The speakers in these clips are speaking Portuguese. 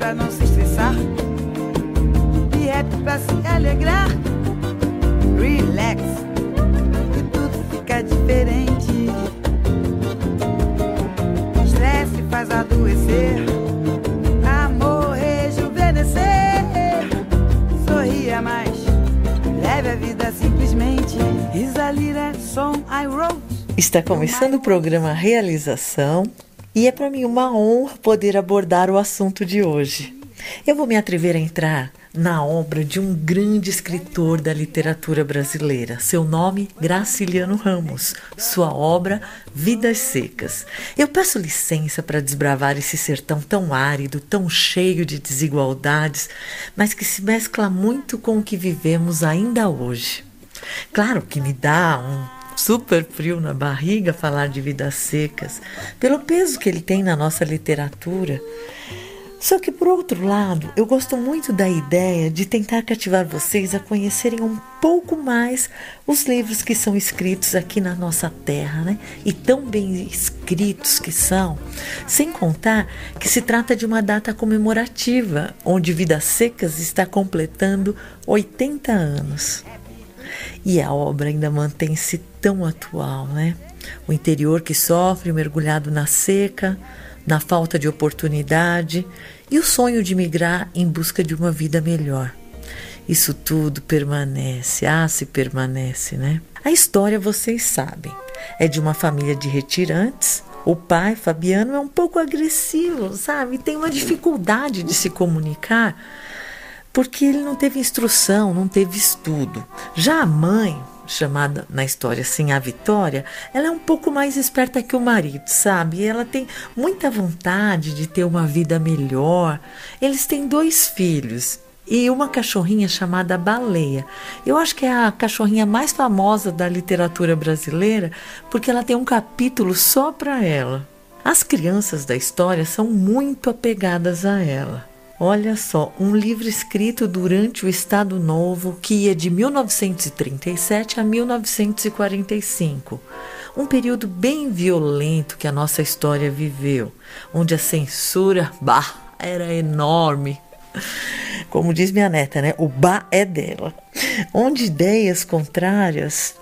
pra não se estressar. E rap pra se alegrar. Relax, e tudo fica diferente. Estresse faz adoecer. Amor rejuvenescer. Sorria mais. Leve a vida simplesmente. Isalira, som I wrote. Está começando o programa Realização e é para mim uma honra poder abordar o assunto de hoje. Eu vou me atrever a entrar na obra de um grande escritor da literatura brasileira. Seu nome, Graciliano Ramos. Sua obra, Vidas Secas. Eu peço licença para desbravar esse sertão tão árido, tão cheio de desigualdades, mas que se mescla muito com o que vivemos ainda hoje. Claro que me dá um super frio na barriga falar de vidas secas, pelo peso que ele tem na nossa literatura. Só que, por outro lado, eu gosto muito da ideia de tentar cativar vocês a conhecerem um pouco mais os livros que são escritos aqui na nossa terra, né? E tão bem escritos que são, sem contar que se trata de uma data comemorativa, onde Vidas Secas está completando 80 anos. E a obra ainda mantém-se tão atual, né? O interior que sofre mergulhado na seca, na falta de oportunidade e o sonho de migrar em busca de uma vida melhor. Isso tudo permanece, ah, se permanece, né? A história vocês sabem. É de uma família de retirantes. O pai, Fabiano, é um pouco agressivo, sabe? Tem uma dificuldade de se comunicar porque ele não teve instrução, não teve estudo. Já a mãe, chamada na história assim a Vitória, ela é um pouco mais esperta que o marido, sabe? Ela tem muita vontade de ter uma vida melhor. Eles têm dois filhos e uma cachorrinha chamada Baleia. Eu acho que é a cachorrinha mais famosa da literatura brasileira porque ela tem um capítulo só para ela. As crianças da história são muito apegadas a ela. Olha só, um livro escrito durante o Estado Novo, que ia de 1937 a 1945. Um período bem violento que a nossa história viveu, onde a censura, bah, era enorme. Como diz minha neta, né? O bah é dela. Onde ideias contrárias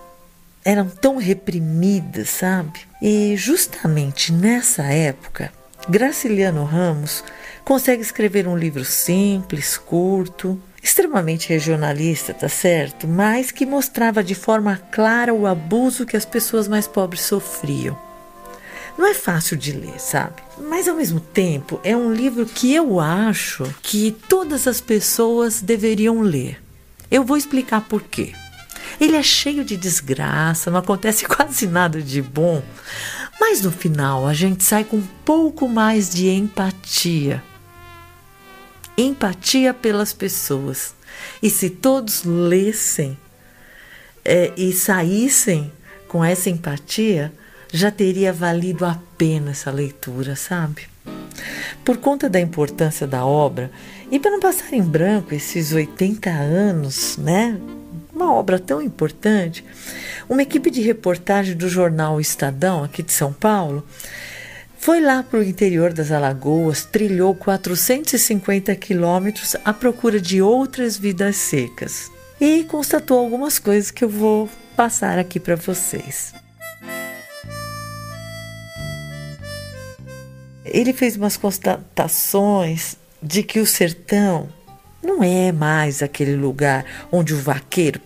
eram tão reprimidas, sabe? E justamente nessa época, Graciliano Ramos consegue escrever um livro simples, curto, extremamente regionalista, tá certo? Mas que mostrava de forma clara o abuso que as pessoas mais pobres sofriam. Não é fácil de ler, sabe? Mas ao mesmo tempo é um livro que eu acho que todas as pessoas deveriam ler. Eu vou explicar por quê. Ele é cheio de desgraça, não acontece quase nada de bom, mas no final a gente sai com um pouco mais de empatia empatia pelas pessoas. E se todos lessem é, e saíssem com essa empatia, já teria valido a pena essa leitura, sabe? Por conta da importância da obra e para não passar em branco esses 80 anos, né? Uma obra tão importante, uma equipe de reportagem do jornal Estadão, aqui de São Paulo, foi lá para o interior das Alagoas, trilhou 450 quilômetros à procura de outras vidas secas e constatou algumas coisas que eu vou passar aqui para vocês. Ele fez umas constatações de que o sertão não é mais aquele lugar onde o vaqueiro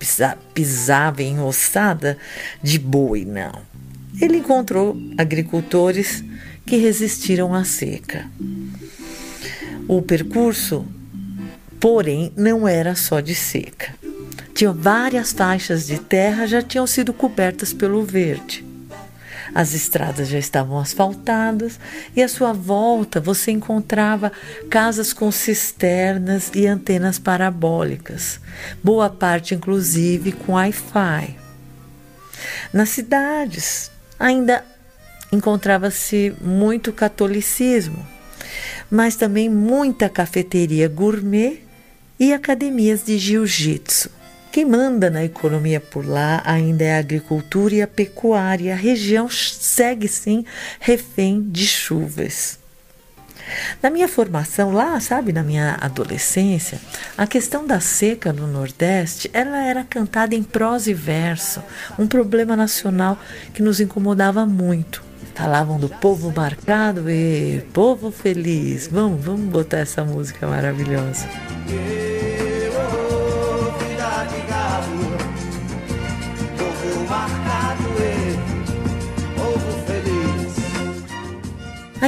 pisava em ossada de boi, não. Ele encontrou agricultores que resistiram à seca. O percurso, porém, não era só de seca. Tinha várias faixas de terra já tinham sido cobertas pelo verde. As estradas já estavam asfaltadas e à sua volta você encontrava casas com cisternas e antenas parabólicas, boa parte inclusive com Wi-Fi. Nas cidades ainda encontrava-se muito catolicismo, mas também muita cafeteria gourmet e academias de jiu-jitsu. Quem manda na economia por lá ainda é a agricultura e a pecuária. A região segue sim refém de chuvas. Na minha formação lá, sabe, na minha adolescência, a questão da seca no Nordeste, ela era cantada em prosa e verso, um problema nacional que nos incomodava muito. Falavam do povo marcado e povo feliz. Vamos, vamos botar essa música maravilhosa.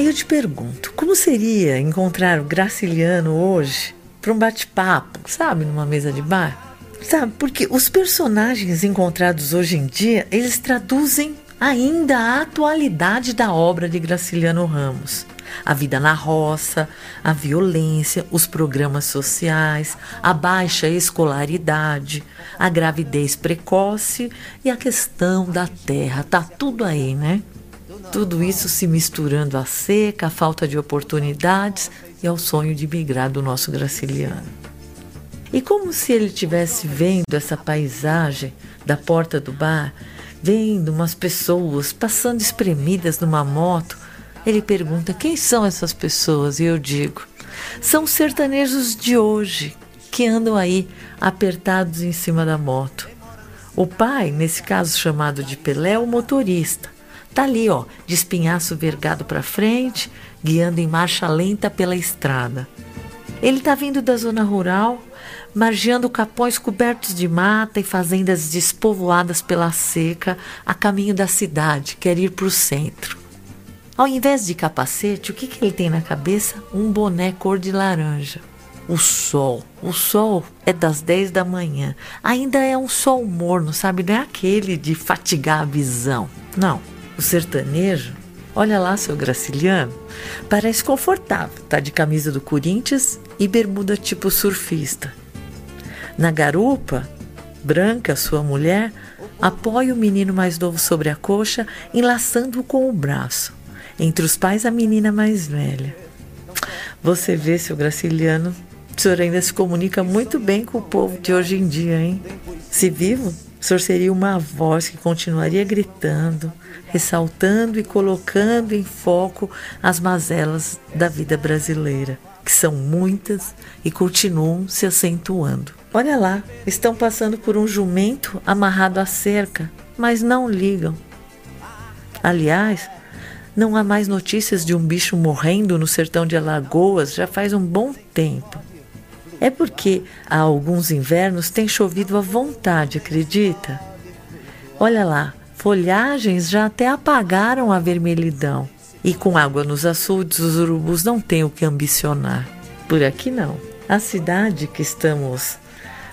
Aí eu te pergunto, como seria encontrar o Graciliano hoje para um bate-papo, sabe, numa mesa de bar? Sabe, porque os personagens encontrados hoje em dia, eles traduzem ainda a atualidade da obra de Graciliano Ramos. A vida na roça, a violência, os programas sociais, a baixa escolaridade, a gravidez precoce e a questão da terra. Tá tudo aí, né? Tudo isso se misturando à seca, à falta de oportunidades e ao sonho de migrar do nosso graciliano. E como se ele estivesse vendo essa paisagem da porta do bar, vendo umas pessoas passando espremidas numa moto, ele pergunta: quem são essas pessoas? E eu digo: são os sertanejos de hoje que andam aí apertados em cima da moto. O pai, nesse caso chamado de Pelé, é o motorista. Tá ali, ó, de espinhaço vergado para frente, guiando em marcha lenta pela estrada. Ele tá vindo da zona rural, margeando capões cobertos de mata e fazendas despovoadas pela seca, a caminho da cidade, quer ir para o centro. Ao invés de capacete, o que, que ele tem na cabeça? Um boné cor de laranja. O sol. O sol é das 10 da manhã. Ainda é um sol morno, sabe? Não é aquele de fatigar a visão. Não. O sertanejo, olha lá, seu Graciliano, parece confortável, tá de camisa do Corinthians e bermuda tipo surfista. Na garupa, branca, sua mulher, apoia o menino mais novo sobre a coxa, enlaçando-o com o braço. Entre os pais, a menina mais velha. Você vê, seu Graciliano, o senhor ainda se comunica muito bem com o povo de hoje em dia, hein? Se vivo, o senhor seria uma voz que continuaria gritando, ressaltando e colocando em foco as mazelas da vida brasileira, que são muitas e continuam se acentuando. Olha lá, estão passando por um jumento amarrado à cerca, mas não ligam. Aliás, não há mais notícias de um bicho morrendo no sertão de Alagoas já faz um bom tempo. É porque há alguns invernos tem chovido à vontade, acredita? Olha lá, folhagens já até apagaram a vermelhidão. E com água nos açudes, os urubus não têm o que ambicionar. Por aqui não. A cidade que estamos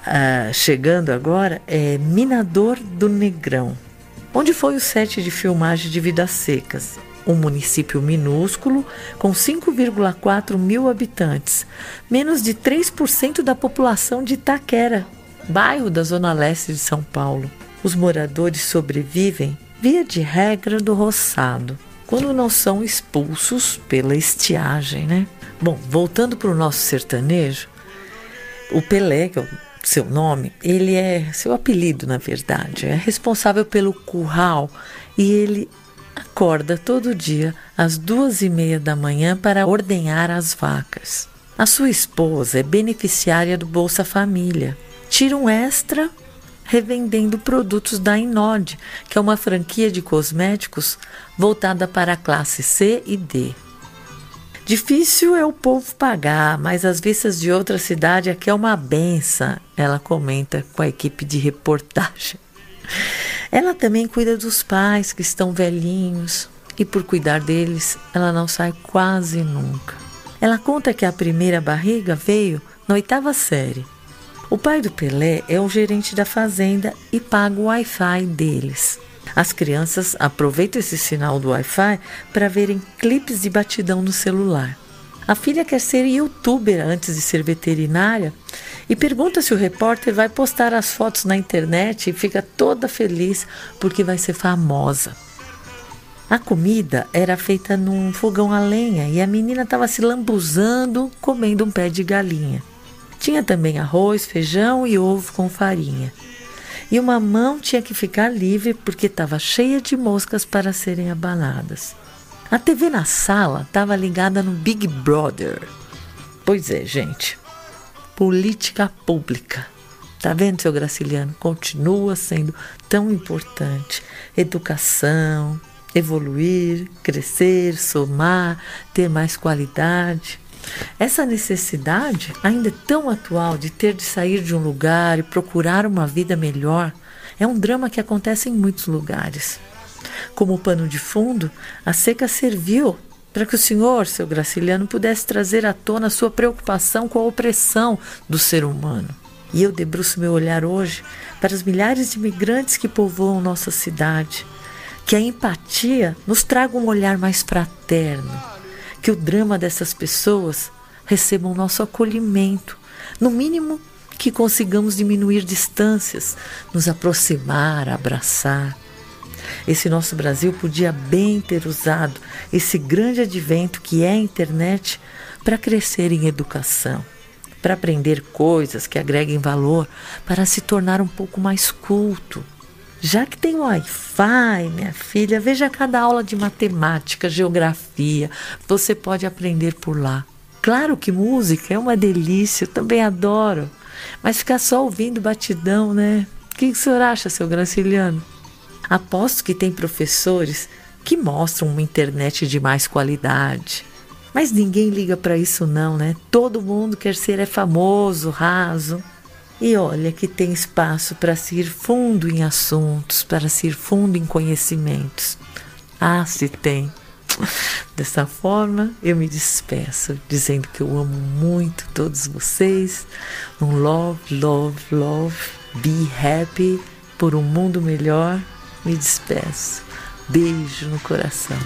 uh, chegando agora é Minador do Negrão, onde foi o set de filmagem de Vidas Secas. Um município minúsculo com 5,4 mil habitantes, menos de 3% da população de Itaquera, bairro da zona leste de São Paulo. Os moradores sobrevivem, via de regra, do roçado, quando não são expulsos pela estiagem, né? Bom, voltando para o nosso sertanejo, o Pelé, que é o seu nome, ele é seu apelido, na verdade, é responsável pelo curral e ele acorda todo dia às duas e meia da manhã para ordenhar as vacas. A sua esposa é beneficiária do Bolsa Família. Tira um extra revendendo produtos da Inod, que é uma franquia de cosméticos voltada para a classe C e D. Difícil é o povo pagar, mas as vistas de outra cidade aqui é uma benção, ela comenta com a equipe de reportagem. Ela também cuida dos pais que estão velhinhos e por cuidar deles, ela não sai quase nunca. Ela conta que a primeira barriga veio na oitava série o pai do Pelé é o gerente da fazenda e paga o Wi-Fi deles. As crianças aproveitam esse sinal do Wi-Fi para verem clipes de batidão no celular. A filha quer ser youtuber antes de ser veterinária e pergunta se o repórter vai postar as fotos na internet e fica toda feliz porque vai ser famosa. A comida era feita num fogão a lenha e a menina estava se lambuzando comendo um pé de galinha. Tinha também arroz, feijão e ovo com farinha. E uma mão tinha que ficar livre porque estava cheia de moscas para serem abaladas. A TV na sala estava ligada no Big Brother. Pois é, gente. Política pública. Tá vendo, seu Graciliano? Continua sendo tão importante. Educação, evoluir, crescer, somar, ter mais qualidade. Essa necessidade, ainda é tão atual, de ter de sair de um lugar e procurar uma vida melhor, é um drama que acontece em muitos lugares. Como pano de fundo, a seca serviu para que o senhor, seu Graciliano, pudesse trazer à tona sua preocupação com a opressão do ser humano. E eu debruço meu olhar hoje para os milhares de imigrantes que povoam nossa cidade. Que a empatia nos traga um olhar mais fraterno. Que o drama dessas pessoas receba o nosso acolhimento. No mínimo, que consigamos diminuir distâncias, nos aproximar, abraçar. Esse nosso Brasil podia bem ter usado esse grande advento que é a internet para crescer em educação, para aprender coisas que agreguem valor, para se tornar um pouco mais culto. Já que tem Wi-Fi, minha filha, veja cada aula de matemática, geografia, você pode aprender por lá. Claro que música é uma delícia, eu também adoro, mas ficar só ouvindo batidão, né? O que, que o senhor acha, seu Graciliano? Aposto que tem professores que mostram uma internet de mais qualidade. Mas ninguém liga para isso não, né? Todo mundo quer ser é famoso, raso. E olha que tem espaço para se ir fundo em assuntos, para se ir fundo em conhecimentos. Ah, se tem. Dessa forma, eu me despeço, dizendo que eu amo muito todos vocês. Um love, love, love. Be happy por um mundo melhor me despeço. Beijo no coração.